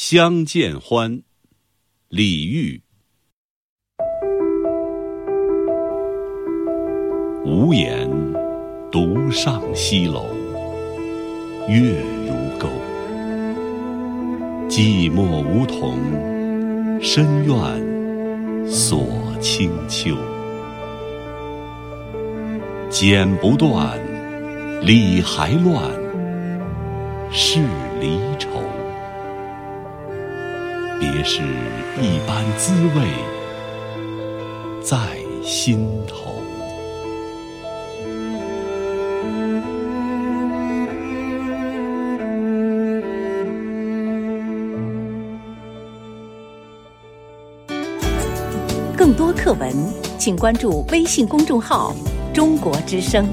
相见欢，李煜。无言独上西楼，月如钩。寂寞梧桐深院锁清秋。剪不断，理还乱，是离愁。别是一般滋味在心头。更多课文，请关注微信公众号“中国之声”。